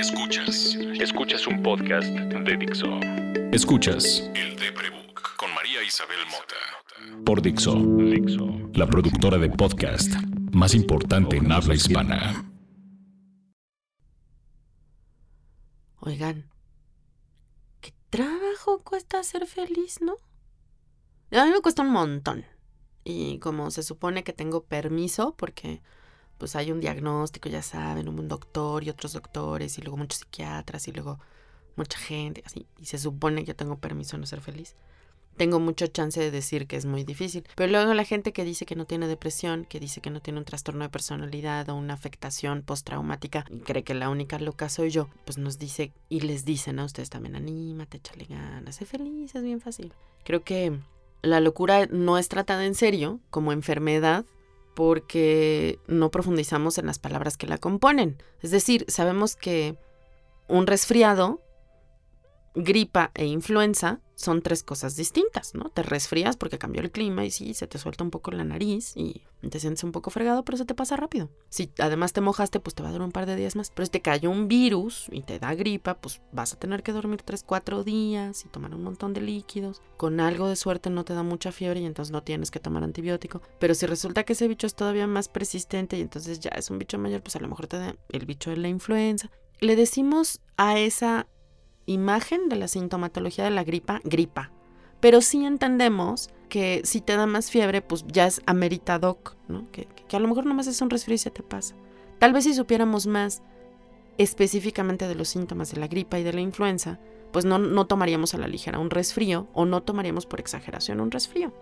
Escuchas. Escuchas un podcast de Dixo. Escuchas. El de Prebook con María Isabel Mota. Por Dixo. Dixo. La productora de podcast más importante en habla hispana. Oigan, ¿qué trabajo cuesta ser feliz, no? A mí me cuesta un montón. Y como se supone que tengo permiso, porque pues hay un diagnóstico, ya saben, un doctor y otros doctores y luego muchos psiquiatras y luego mucha gente, así, y se supone que yo tengo permiso de no ser feliz. Tengo mucha chance de decir que es muy difícil. Pero luego la gente que dice que no tiene depresión, que dice que no tiene un trastorno de personalidad o una afectación postraumática y cree que la única loca soy yo, pues nos dice y les dicen a ustedes también, anímate, échale ganas, sé feliz, es bien fácil. Creo que la locura no es tratada en serio como enfermedad porque no profundizamos en las palabras que la componen. Es decir, sabemos que un resfriado, gripa e influenza son tres cosas distintas, ¿no? Te resfrías porque cambió el clima y sí, se te suelta un poco la nariz y te sientes un poco fregado, pero se te pasa rápido. Si además te mojaste, pues te va a durar un par de días más. Pero si te cayó un virus y te da gripa, pues vas a tener que dormir tres, cuatro días y tomar un montón de líquidos. Con algo de suerte no te da mucha fiebre y entonces no tienes que tomar antibiótico. Pero si resulta que ese bicho es todavía más persistente y entonces ya es un bicho mayor, pues a lo mejor te da el bicho de la influenza. Le decimos a esa imagen de la sintomatología de la gripa, gripa. Pero sí entendemos que si te da más fiebre, pues ya es ameritadoc, ¿no? Que, que, a lo mejor nomás es un resfrío y se te pasa. Tal vez si supiéramos más específicamente de los síntomas de la gripa y de la influenza, pues no, no tomaríamos a la ligera un resfrío o no tomaríamos por exageración un resfrío.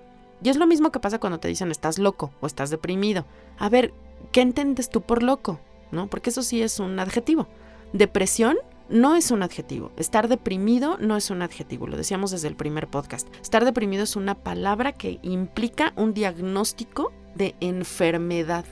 Y es lo mismo que pasa cuando te dicen estás loco o estás deprimido. A ver, ¿qué entiendes tú por loco? ¿No? Porque eso sí es un adjetivo. Depresión no es un adjetivo. Estar deprimido no es un adjetivo, lo decíamos desde el primer podcast. Estar deprimido es una palabra que implica un diagnóstico de enfermedad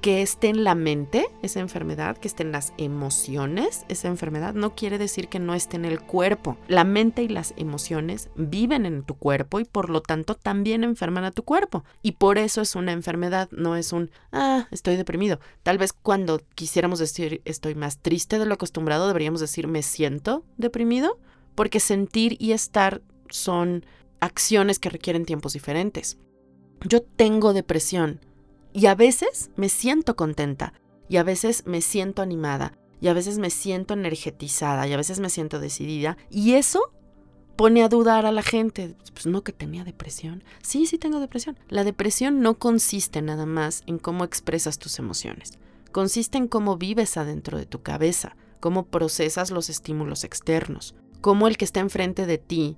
que esté en la mente esa enfermedad, que esté en las emociones esa enfermedad, no quiere decir que no esté en el cuerpo. La mente y las emociones viven en tu cuerpo y por lo tanto también enferman a tu cuerpo. Y por eso es una enfermedad, no es un, ah, estoy deprimido. Tal vez cuando quisiéramos decir estoy más triste de lo acostumbrado, deberíamos decir me siento deprimido, porque sentir y estar son acciones que requieren tiempos diferentes. Yo tengo depresión y a veces me siento contenta, y a veces me siento animada, y a veces me siento energetizada, y a veces me siento decidida. Y eso pone a dudar a la gente. Pues no que tenía depresión. Sí, sí tengo depresión. La depresión no consiste nada más en cómo expresas tus emociones. Consiste en cómo vives adentro de tu cabeza, cómo procesas los estímulos externos, cómo el que está enfrente de ti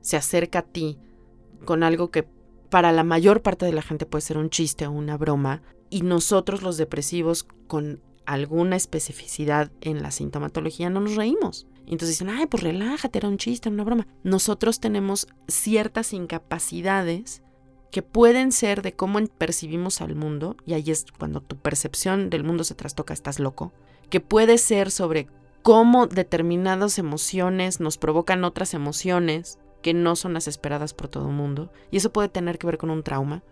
se acerca a ti con algo que para la mayor parte de la gente puede ser un chiste o una broma, y nosotros los depresivos con alguna especificidad en la sintomatología no nos reímos. Entonces dicen, ay, pues relájate, era un chiste, era una broma. Nosotros tenemos ciertas incapacidades que pueden ser de cómo percibimos al mundo, y ahí es cuando tu percepción del mundo se trastoca, estás loco, que puede ser sobre cómo determinadas emociones nos provocan otras emociones, que no son las esperadas por todo el mundo, y eso puede tener que ver con un trauma.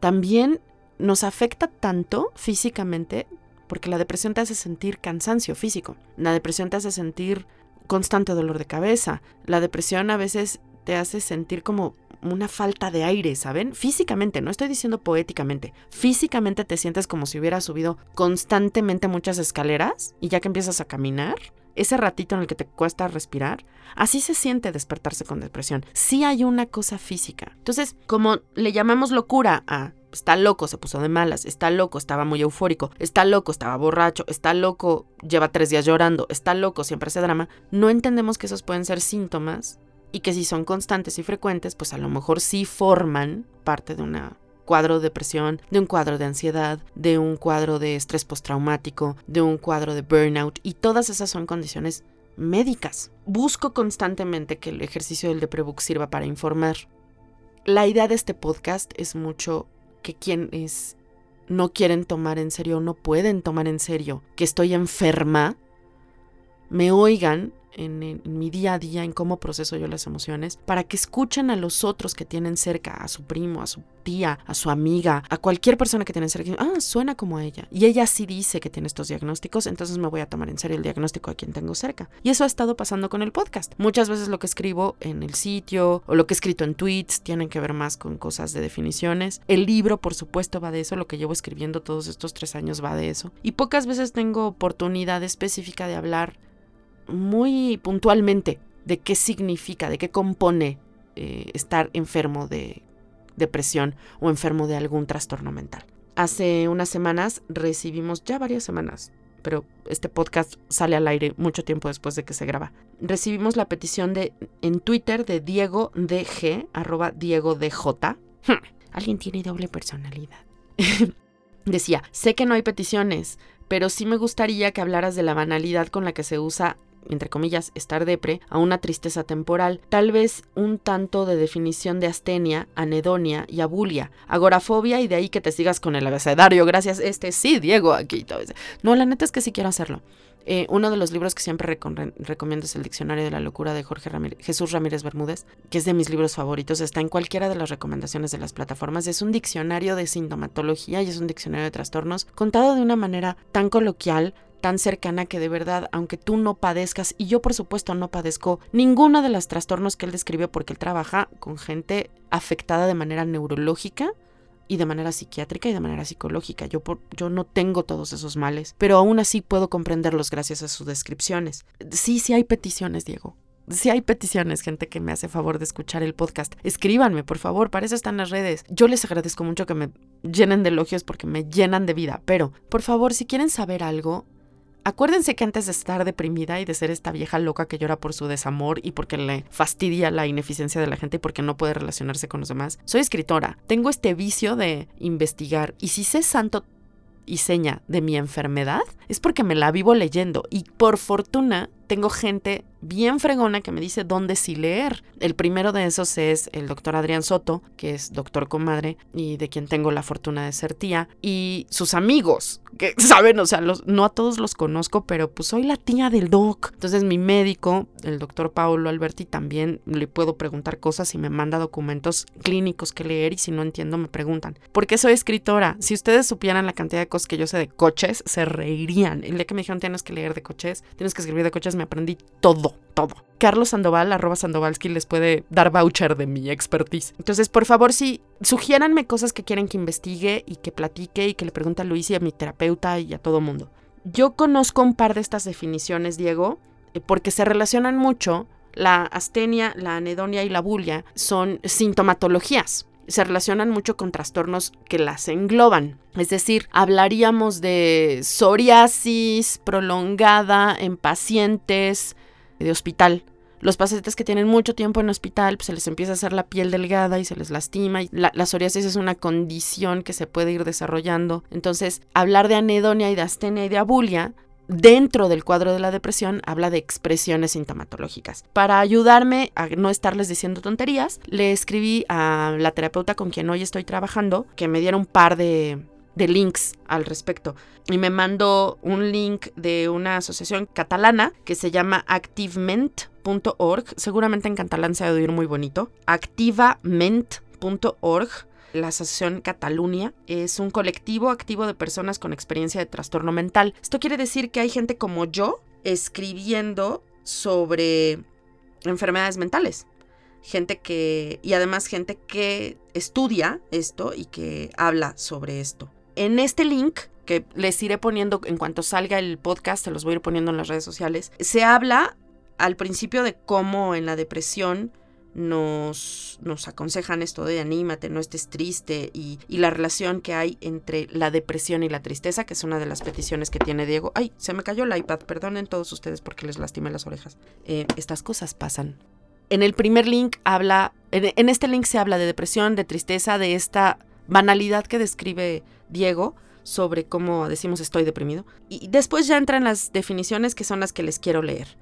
También nos afecta tanto físicamente porque la depresión te hace sentir cansancio físico, la depresión te hace sentir constante dolor de cabeza, la depresión a veces te hace sentir como una falta de aire, ¿saben? Físicamente, no estoy diciendo poéticamente, físicamente te sientes como si hubieras subido constantemente muchas escaleras y ya que empiezas a caminar, ese ratito en el que te cuesta respirar, así se siente despertarse con depresión. Sí hay una cosa física. Entonces, como le llamamos locura a está loco, se puso de malas, está loco, estaba muy eufórico, está loco, estaba borracho, está loco, lleva tres días llorando, está loco, siempre hace drama, no entendemos que esos pueden ser síntomas y que si son constantes y frecuentes, pues a lo mejor sí forman parte de una cuadro de depresión, de un cuadro de ansiedad, de un cuadro de estrés postraumático, de un cuadro de burnout y todas esas son condiciones médicas. Busco constantemente que el ejercicio del Deprebook sirva para informar. La idea de este podcast es mucho que quienes no quieren tomar en serio, no pueden tomar en serio que estoy enferma, me oigan en, mi día a día, en cómo proceso yo las emociones, para que escuchen a los otros que tienen cerca, a su primo, a su tía, a su amiga, a cualquier persona que tienen cerca. Ah, suena como ella. Y ella sí dice que tiene estos diagnósticos, entonces me voy a tomar en serio el diagnóstico a quien tengo cerca. Y eso ha estado pasando con el podcast. Muchas veces lo que escribo en el sitio o lo que he escrito en tweets tienen que ver más con cosas de definiciones. El libro, por supuesto, va de eso. Lo que llevo escribiendo todos estos tres años va de eso. Y pocas veces tengo oportunidad específica de hablar muy puntualmente de qué significa, de qué compone eh, estar enfermo de depresión o enfermo de algún trastorno mental. Hace unas semanas recibimos, ya varias semanas, pero este podcast sale al aire mucho tiempo después de que se graba. Recibimos la petición de en Twitter de Diego DG, arroba Diego DJ. Alguien tiene doble personalidad. Decía, sé que no hay peticiones, pero sí me gustaría que hablaras de la banalidad con la que se usa entre comillas, estar depre, a una tristeza temporal, tal vez un tanto de definición de astenia, anedonia y abulia, agorafobia y de ahí que te sigas con el abecedario, gracias, este sí, Diego, aquí. Todo no, la neta es que sí quiero hacerlo. Eh, uno de los libros que siempre recomiendo es el Diccionario de la Locura de Jorge Jesús Ramírez Bermúdez, que es de mis libros favoritos. Está en cualquiera de las recomendaciones de las plataformas. Es un diccionario de sintomatología y es un diccionario de trastornos contado de una manera tan coloquial, tan cercana que de verdad, aunque tú no padezcas, y yo por supuesto no padezco ninguno de los trastornos que él describe porque él trabaja con gente afectada de manera neurológica y de manera psiquiátrica y de manera psicológica. Yo, por, yo no tengo todos esos males, pero aún así puedo comprenderlos gracias a sus descripciones. Sí, sí hay peticiones, Diego. Si hay peticiones, gente que me hace favor de escuchar el podcast, escríbanme, por favor, para eso están las redes. Yo les agradezco mucho que me llenen de elogios porque me llenan de vida, pero por favor, si quieren saber algo, Acuérdense que antes de estar deprimida y de ser esta vieja loca que llora por su desamor y porque le fastidia la ineficiencia de la gente y porque no puede relacionarse con los demás, soy escritora. Tengo este vicio de investigar y si sé santo y seña de mi enfermedad es porque me la vivo leyendo y por fortuna tengo gente bien fregona que me dice dónde sí leer. El primero de esos es el doctor Adrián Soto, que es doctor comadre y de quien tengo la fortuna de ser tía, y sus amigos, que saben, o sea, no a todos los conozco, pero pues soy la tía del doc. Entonces mi médico, el doctor Paulo Alberti, también le puedo preguntar cosas y me manda documentos clínicos que leer y si no entiendo me preguntan. ¿Por qué soy escritora? Si ustedes supieran la cantidad de cosas que yo sé de coches, se reirían. El día que me dijeron tienes que leer de coches, tienes que escribir de coches, me aprendí todo, todo. Carlos Sandoval, arroba Sandovalski, les puede dar voucher de mi expertise. Entonces, por favor, sí, sugiéranme cosas que quieren que investigue y que platique y que le pregunte a Luis y a mi terapeuta y a todo mundo. Yo conozco un par de estas definiciones, Diego, eh, porque se relacionan mucho. La astenia, la anedonia y la bulia son sintomatologías se relacionan mucho con trastornos que las engloban. Es decir, hablaríamos de psoriasis prolongada en pacientes de hospital. Los pacientes que tienen mucho tiempo en hospital, pues se les empieza a hacer la piel delgada y se les lastima. Y la, la, psoriasis es una condición que se puede ir desarrollando. Entonces, hablar de anedonia y de astenia y de abulia dentro del cuadro de la depresión habla de expresiones sintomatológicas. Para ayudarme a no estarles diciendo tonterías, le escribí a la terapeuta con quien hoy estoy trabajando que me diera un par de, links al respecto. Y me mandó un link de una asociación catalana que se llama activement.org. Seguramente en catalán se va a oír muy bonito. activament.org la Asociación Cataluña es un colectivo activo de personas con experiencia de trastorno mental. Esto quiere decir que hay gente como yo escribiendo sobre enfermedades mentales. Gente que, y además gente que estudia esto y que habla sobre esto. En este link que les iré poniendo en cuanto salga el podcast, se los voy a ir poniendo en las redes sociales, se habla al principio de cómo en la depresión nos, aconsejan esto de anímate, no estés triste y, la relación que hay entre la depresión y la tristeza, que es una de las peticiones que tiene Diego. Ay, se me cayó el iPad, perdonen todos ustedes porque les lastimé las orejas. Eh, estas cosas pasan. En el primer link habla, en, en este link se habla de depresión, de tristeza, de esta banalidad que describe Diego sobre cómo decimos estoy deprimido. Y después ya entran las definiciones que son las que les quiero leer.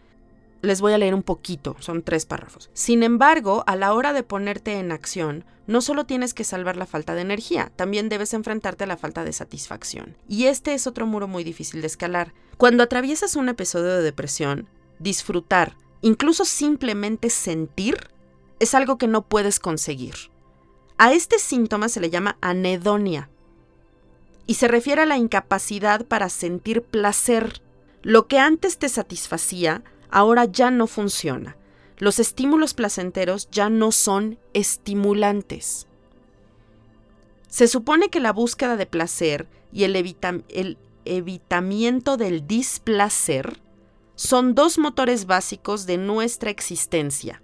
Les voy a leer un poquito, son tres párrafos. Sin embargo, a la hora de ponerte en acción, no solo tienes que salvar la falta de energía, también debes enfrentarte a la falta de satisfacción. Y este es otro muro muy difícil de escalar. Cuando atraviesas un episodio de depresión, disfrutar incluso simplemente sentir, es algo que no puedes conseguir. A este síntoma se le llama anedonia y se refiere a la incapacidad para sentir placer. Lo que antes te satisfacía, ahora ya no funciona. Los estímulos placenteros ya no son estimulantes. Se supone que la búsqueda de placer y el, evitamiento del displacer son dos motores básicos de nuestra existencia.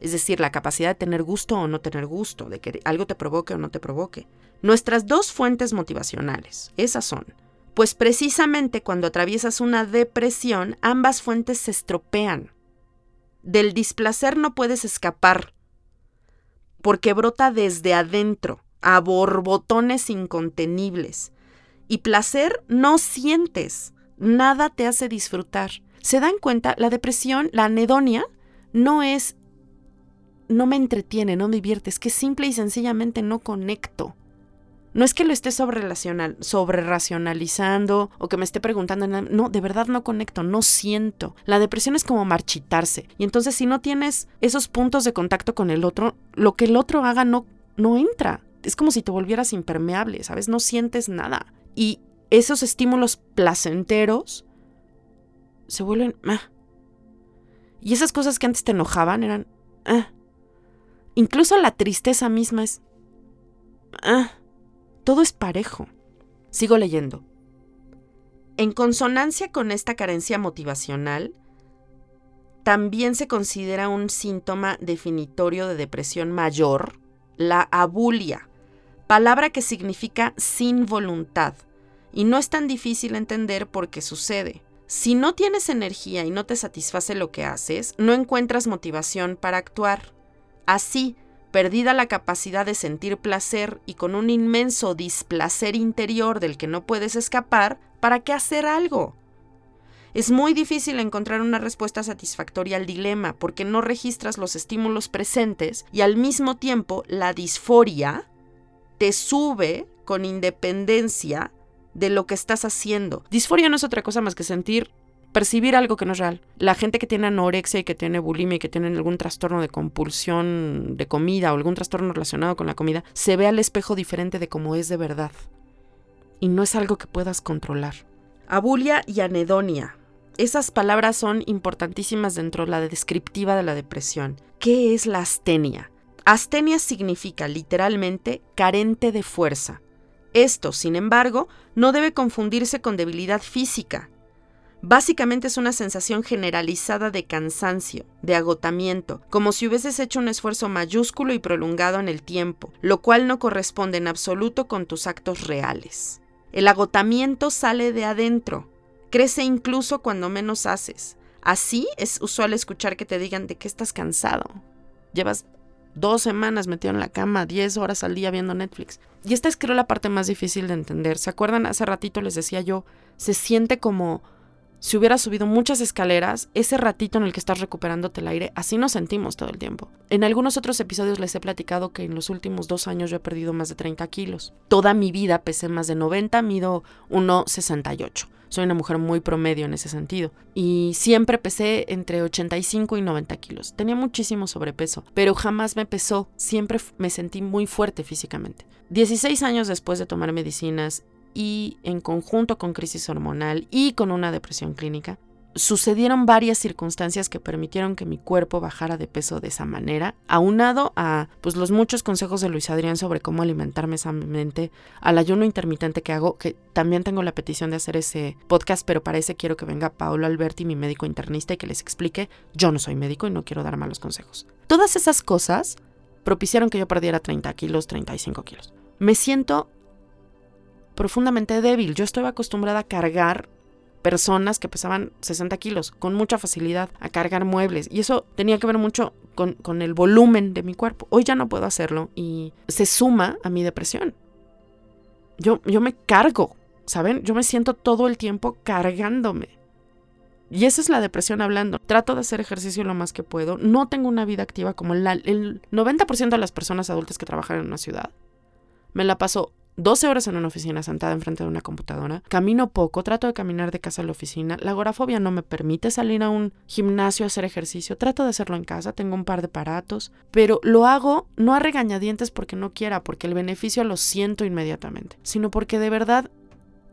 Es decir, la capacidad de tener gusto o no tener gusto, de que algo te provoque o no te provoque. Nuestras dos fuentes motivacionales, esas son. Pues precisamente cuando atraviesas una depresión, ambas fuentes se estropean. Del displacer no puedes escapar, porque brota desde adentro, a borbotones incontenibles. Y placer no sientes, nada te hace disfrutar. ¿Se dan cuenta? La depresión, la anedonia, no es, no me entretiene, no me divierte, es que simple y sencillamente no conecto. No es que lo esté sobre, sobre racionalizando o que me esté preguntando, no, de verdad no conecto, no siento. La depresión es como marchitarse. Y entonces si no tienes esos puntos de contacto con el otro, lo que el otro haga no, no entra. Es como si te volvieras impermeable, ¿sabes? No sientes nada. Y esos estímulos placenteros se vuelven... Ah. Y esas cosas que antes te enojaban eran... Ah. Incluso la tristeza misma es... Ah. Todo es parejo. Sigo leyendo. En consonancia con esta carencia motivacional, también se considera un síntoma definitorio de depresión mayor la abulia, palabra que significa sin voluntad, y no es tan difícil entender por qué sucede. Si no tienes energía y no te satisface lo que haces, no encuentras motivación para actuar. Así, perdida la capacidad de sentir placer y con un inmenso displacer interior del que no puedes escapar, ¿para qué hacer algo? Es muy difícil encontrar una respuesta satisfactoria al dilema porque no registras los estímulos presentes y al mismo tiempo la disforia te sube con independencia de lo que estás haciendo. Disforia no es otra cosa más que sentir percibir algo que no es real. La gente que tiene anorexia y que tiene bulimia y que tiene algún trastorno de compulsión de comida o algún trastorno relacionado con la comida, se ve al espejo diferente de cómo es de verdad. Y no es algo que puedas controlar. Abulia y anedonia. Esas palabras son importantísimas dentro de la descriptiva de la depresión. ¿Qué es la astenia? Astenia significa literalmente carente de fuerza. Esto, sin embargo, no debe confundirse con debilidad física, Básicamente es una sensación generalizada de cansancio, de agotamiento, como si hubieses hecho un esfuerzo mayúsculo y prolongado en el tiempo, lo cual no corresponde en absoluto con tus actos reales. El agotamiento sale de adentro, crece incluso cuando menos haces. Así es usual escuchar que te digan de que estás cansado. Llevas dos semanas metido en la cama, diez horas al día viendo Netflix. Y esta es creo la parte más difícil de entender. ¿Se acuerdan? Hace ratito les decía yo, se siente como si hubieras subido muchas escaleras, ese ratito en el que estás recuperándote el aire, así nos sentimos todo el tiempo. En algunos otros episodios les he platicado que en los últimos dos años yo he perdido más de 30 kilos. Toda mi vida pesé más de 90, mido 1,68. Soy una mujer muy promedio en ese sentido. Y siempre pesé entre 85 y 90 kilos. Tenía muchísimo sobrepeso, pero jamás me pesó. Siempre me sentí muy fuerte físicamente. 16 años después de tomar medicinas y en conjunto con crisis hormonal y con una depresión clínica, sucedieron varias circunstancias que permitieron que mi cuerpo bajara de peso de esa manera, aunado a pues los muchos consejos de Luis Adrián sobre cómo alimentarme sanamente, al ayuno intermitente que hago, que también tengo la petición de hacer ese podcast, pero para ese quiero que venga Paolo Alberti, mi médico internista, y que les explique, yo no soy médico y no quiero dar malos consejos. Todas esas cosas propiciaron que yo perdiera 30 kilos, 35 kilos. Me siento profundamente débil. Yo estoy acostumbrada a cargar personas que pesaban 60 kilos con mucha facilidad, a cargar muebles. Y eso tenía que ver mucho con, con el volumen de mi cuerpo. Hoy ya no puedo hacerlo y se suma a mi depresión. Yo, yo me cargo, ¿saben? Yo me siento todo el tiempo cargándome. Y esa es la depresión hablando. Trato de hacer ejercicio lo más que puedo. No tengo una vida activa como el 90% de las personas adultas que trabajan en una ciudad. Me la paso 12 horas en una oficina sentada enfrente de una computadora, camino poco, trato de caminar de casa a la oficina, la agorafobia no me permite salir a un gimnasio a hacer ejercicio, trato de hacerlo en casa, tengo un par de aparatos, pero lo hago no a regañadientes porque no quiera, porque el beneficio lo siento inmediatamente, sino porque de verdad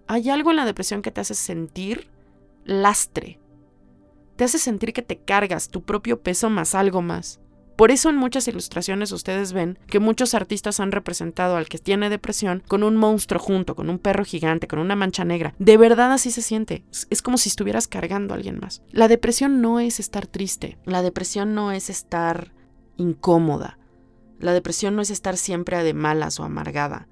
hay algo en la depresión que te hace sentir lastre, te hace sentir que te cargas tu propio peso más algo más. Por eso en muchas ilustraciones ustedes ven que muchos artistas han representado al que tiene depresión con un monstruo junto, con un perro gigante, con una mancha negra. De verdad así se siente. Es como si estuvieras cargando a alguien más. La depresión no es estar triste. La depresión no es estar incómoda. La depresión no es estar siempre de malas o amargada.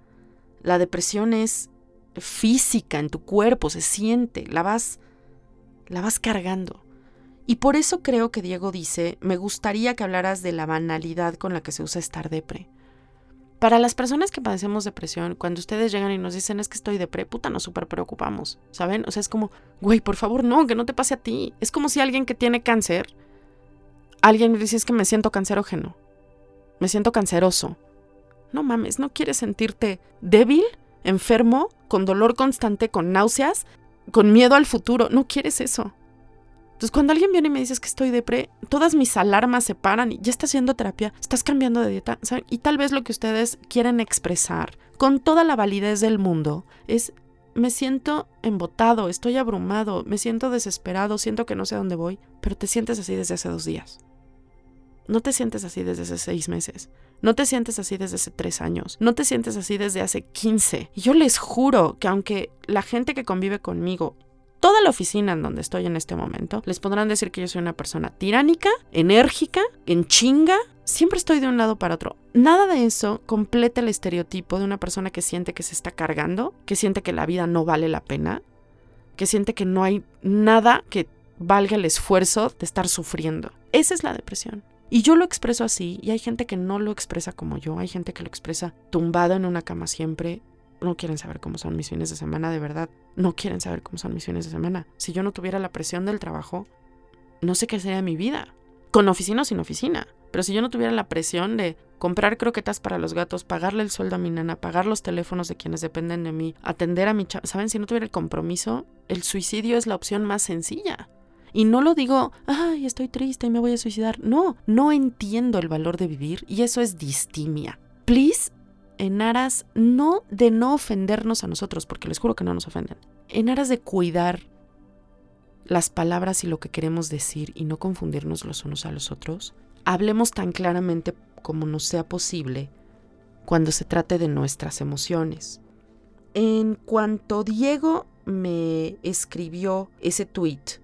La depresión es física en tu cuerpo, se siente, la vas la vas cargando. Y por eso creo que Diego dice, me gustaría que hablaras de la banalidad con la que se usa estar depre. Para las personas que padecemos depresión, cuando ustedes llegan y nos dicen es que estoy depre, puta, nos súper preocupamos, ¿saben? O sea, es como, güey, por favor, no, que no te pase a ti. Es como si alguien que tiene cáncer, alguien me dice es que me siento cancerógeno, me siento canceroso. No mames, ¿no quieres sentirte débil, enfermo, con dolor constante, con náuseas, con miedo al futuro? No quieres eso. Entonces, cuando alguien viene y me dice que estoy depre, todas mis alarmas se paran y ya estás haciendo terapia, estás cambiando de dieta. Y tal vez lo que ustedes quieren expresar con toda la validez del mundo es me siento embotado, estoy abrumado, me siento desesperado, siento que no sé a dónde voy, pero te sientes así desde hace dos días. No te sientes así desde hace seis meses. No te sientes así desde hace tres años. No te sientes así desde hace quince. Y yo les juro que aunque la gente que convive conmigo toda la oficina en donde estoy en este momento, les podrán decir que yo soy una persona tiránica, enérgica, en chinga. Siempre estoy de un lado para otro. Nada de eso completa el estereotipo de una persona que siente que se está cargando, que siente que la vida no vale la pena, que siente que no hay nada que valga el esfuerzo de estar sufriendo. Esa es la depresión. Y yo lo expreso así, y hay gente que no lo expresa como yo, hay gente que lo expresa tumbado en una cama siempre, no quieren saber cómo son mis fines de semana, de verdad. No quieren saber cómo son mis fines de semana. Si yo no tuviera la presión del trabajo, no sé qué sería mi vida. Con oficina o sin oficina. Pero si yo no tuviera la presión de comprar croquetas para los gatos, pagarle el sueldo a mi nana, pagar los teléfonos de quienes dependen de mí, atender a mi chava, ¿saben? Si no tuviera el compromiso, el suicidio es la opción más sencilla. Y no lo digo, ay, estoy triste y me voy a suicidar. No, no entiendo el valor de vivir y eso es distimia. Please en aras no de no ofendernos a nosotros, porque les juro que no nos ofenden, en aras de cuidar las palabras y lo que queremos decir y no confundirnos los unos a los otros, hablemos tan claramente como nos sea posible cuando se trate de nuestras emociones. En cuanto Diego me escribió ese tweet,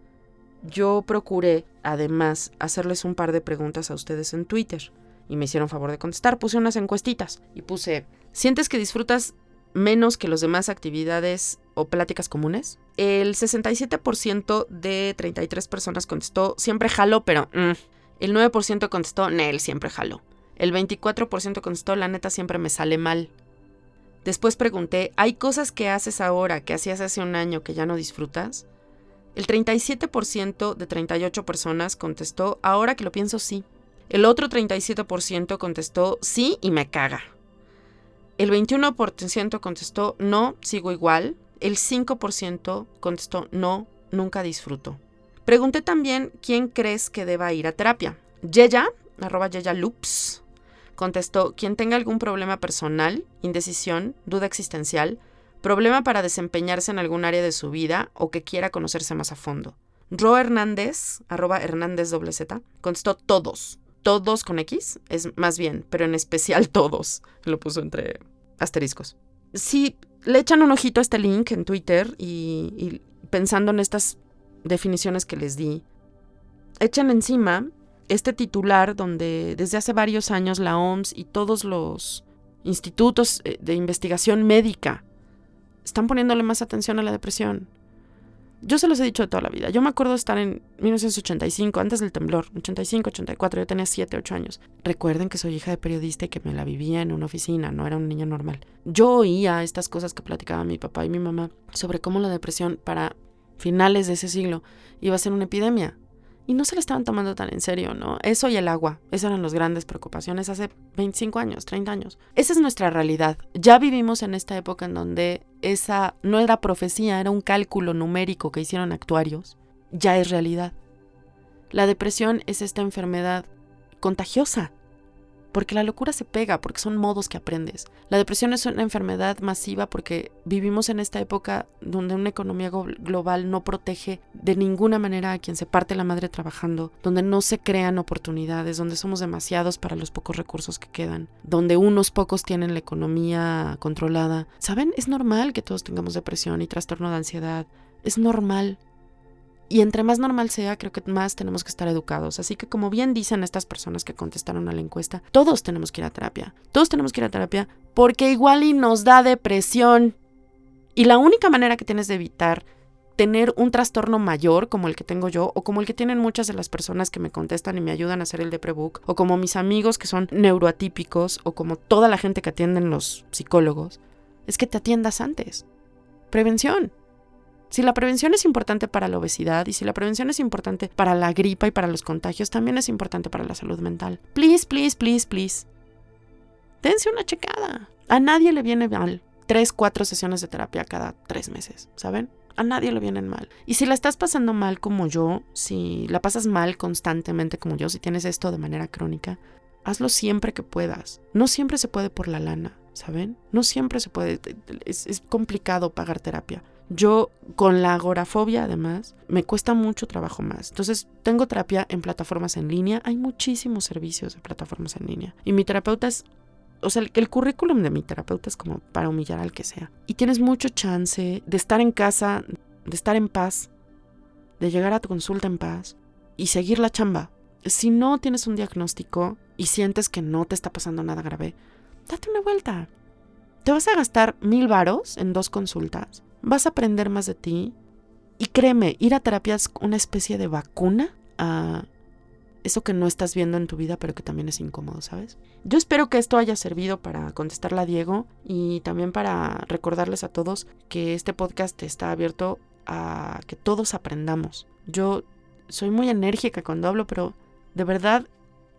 yo procuré además hacerles un par de preguntas a ustedes en Twitter y me hicieron favor de contestar. Puse unas encuestitas y puse, ¿sientes que disfrutas menos que los demás actividades o pláticas comunes? El 67% de 33 personas contestó, siempre jalo, pero... Mm". El 9% contestó, Nel, siempre jalo. El 24% contestó, la neta siempre me sale mal. Después pregunté, ¿hay cosas que haces ahora que hacías hace un año que ya no disfrutas? El 37% de 38 personas contestó, ahora que lo pienso sí. El otro 37% contestó sí y me caga. El 21% contestó no, sigo igual. El 5% contestó no, nunca disfruto. Pregunté también quién crees que deba ir a terapia. Yeya, arroba Yeya Loops, contestó quien tenga algún problema personal, indecisión, duda existencial, problema para desempeñarse en algún área de su vida o que quiera conocerse más a fondo. Ro Hernández, arroba Hernández Z, contestó todos todos con X, es más bien, pero en especial todos. Lo puso entre asteriscos. Si le echan un ojito a este link en Twitter y, pensando en estas definiciones que les di, echan encima este titular donde desde hace varios años la OMS y todos los institutos eh, de investigación médica están poniéndole más atención a la depresión. Yo se los he dicho de toda la vida. Yo me acuerdo estar en 1985, antes del temblor, 85, 84, yo tenía 7, 8 años. Recuerden que soy hija de periodista y que me la vivía en una oficina, no era un niño normal. Yo oía estas cosas que platicaba mi papá y mi mamá sobre cómo la depresión para finales de ese siglo iba a ser una epidemia. Y no se lo estaban tomando tan en serio, ¿no? Eso y el agua, esas eran las grandes preocupaciones hace 25 años, 30 años. Esa es nuestra realidad. Ya vivimos en esta época en donde esa no era profecía, era un cálculo numérico que hicieron actuarios, ya es realidad. La depresión es esta enfermedad contagiosa porque la locura se pega, porque son modos que aprendes. La depresión es una enfermedad masiva porque vivimos en esta época donde una economía global no protege de ninguna manera a quien se parte la madre trabajando, donde no se crean oportunidades, donde somos demasiados para los pocos recursos que quedan, donde unos pocos tienen la economía controlada. ¿Saben? Es normal que todos tengamos depresión y trastorno de ansiedad. Es normal. Y entre más normal sea, creo que más tenemos que estar educados. Así que como bien dicen estas personas que contestaron a la encuesta, todos tenemos que ir a terapia. Todos tenemos que ir a terapia porque igual y nos da depresión. Y la única manera que tienes de evitar tener un trastorno mayor como el que tengo yo o como el que tienen muchas de las personas que me contestan y me ayudan a hacer el Deprebook o como mis amigos que son neuroatípicos o como toda la gente que atienden los psicólogos, es que te atiendas antes. Prevención. Si la prevención es importante para la obesidad y si la prevención es importante para la gripa y para los contagios, también es importante para la salud mental. Please, please, please, please. Dense una checada. A nadie le viene mal tres, cuatro sesiones de terapia cada tres meses, ¿saben? A nadie le vienen mal. Y si la estás pasando mal como yo, si la pasas mal constantemente como yo, si tienes esto de manera crónica, hazlo siempre que puedas. No siempre se puede por la lana, ¿saben? No siempre se puede. Es, es complicado pagar terapia. Yo con la agorafobia además me cuesta mucho trabajo más. Entonces tengo terapia en plataformas en línea. Hay muchísimos servicios de plataformas en línea. Y mi terapeuta es... O sea, el, currículum de mi terapeuta es como para humillar al que sea. Y tienes mucho chance de estar en casa, de estar en paz, de llegar a tu consulta en paz y seguir la chamba. Si no tienes un diagnóstico y sientes que no te está pasando nada grave, date una vuelta. Te vas a gastar mil varos en dos consultas vas a aprender más de ti. Y créeme, ir a terapia es una especie de vacuna a eso que no estás viendo en tu vida, pero que también es incómodo, ¿sabes? Yo espero que esto haya servido para contestarle a Diego y también para recordarles a todos que este podcast está abierto a que todos aprendamos. Yo soy muy enérgica cuando hablo, pero de verdad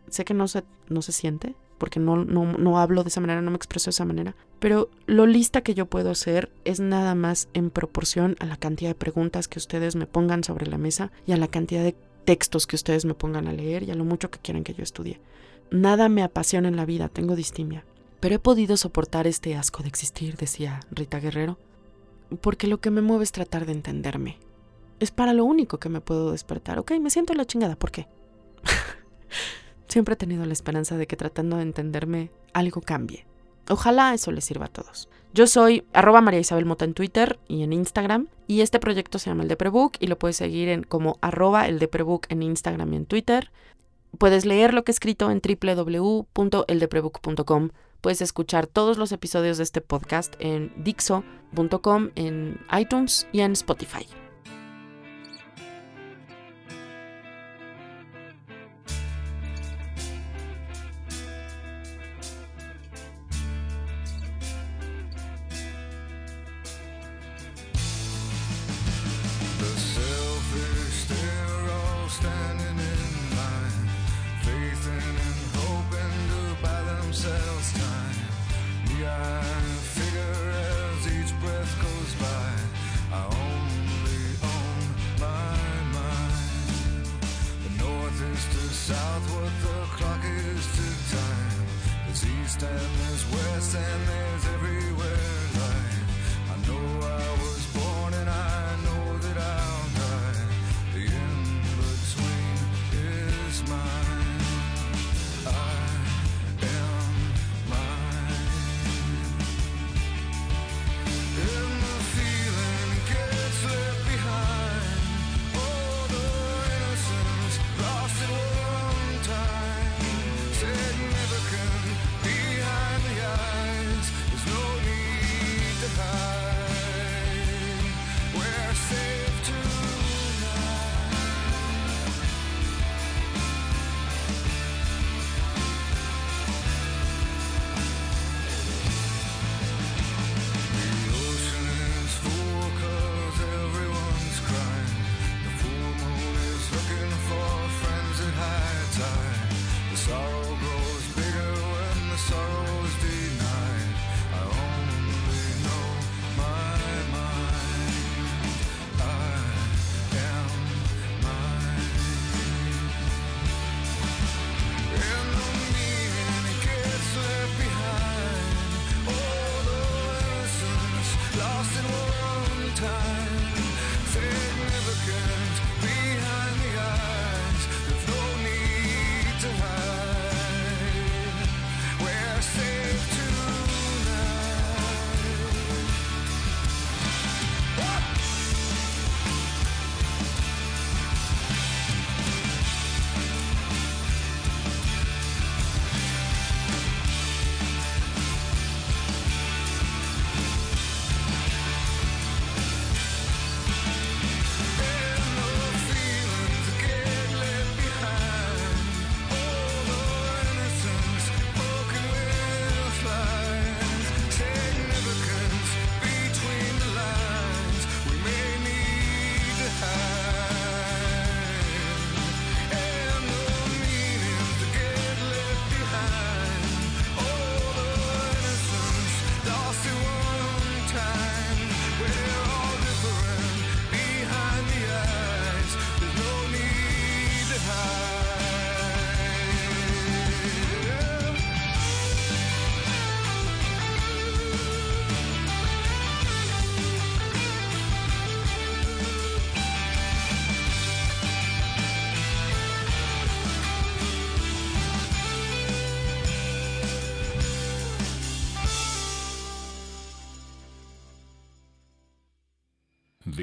sé que no se, no se siente, porque no, no, hablo de esa manera, no me expreso de esa manera. Pero lo lista que yo puedo hacer es nada más en proporción a la cantidad de preguntas que ustedes me pongan sobre la mesa y a la cantidad de textos que ustedes me pongan a leer y a lo mucho que quieran que yo estudie. Nada me apasiona en la vida, tengo distimia. Pero he podido soportar este asco de existir, decía Rita Guerrero, porque lo que me mueve es tratar de entenderme. Es para lo único que me puedo despertar. Ok, me siento la chingada, ¿por qué? Siempre he tenido la esperanza de que tratando de entenderme algo cambie. Ojalá eso les sirva a todos. Yo soy arroba María Isabel Mota en Twitter y en Instagram. Y este proyecto se llama El Deprebook y lo puedes seguir en como arroba el Deprebook en Instagram y en Twitter. Puedes leer lo que he escrito en www.eldeprebook.com. Puedes escuchar todos los episodios de este podcast en dixo.com, en iTunes y en Spotify. Southward the clock is to time. There's east and there's west and there's everywhere light. I know I will.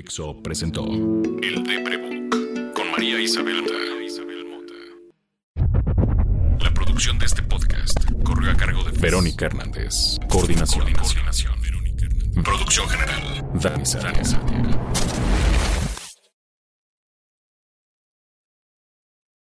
Dixo presentó El Deprebook con María Isabel Mota. La producción de este podcast corrió a cargo de Verónica Hernández. Coordinación. Coordinación. Verónica Hernández. Producción general. Dani Sánchez.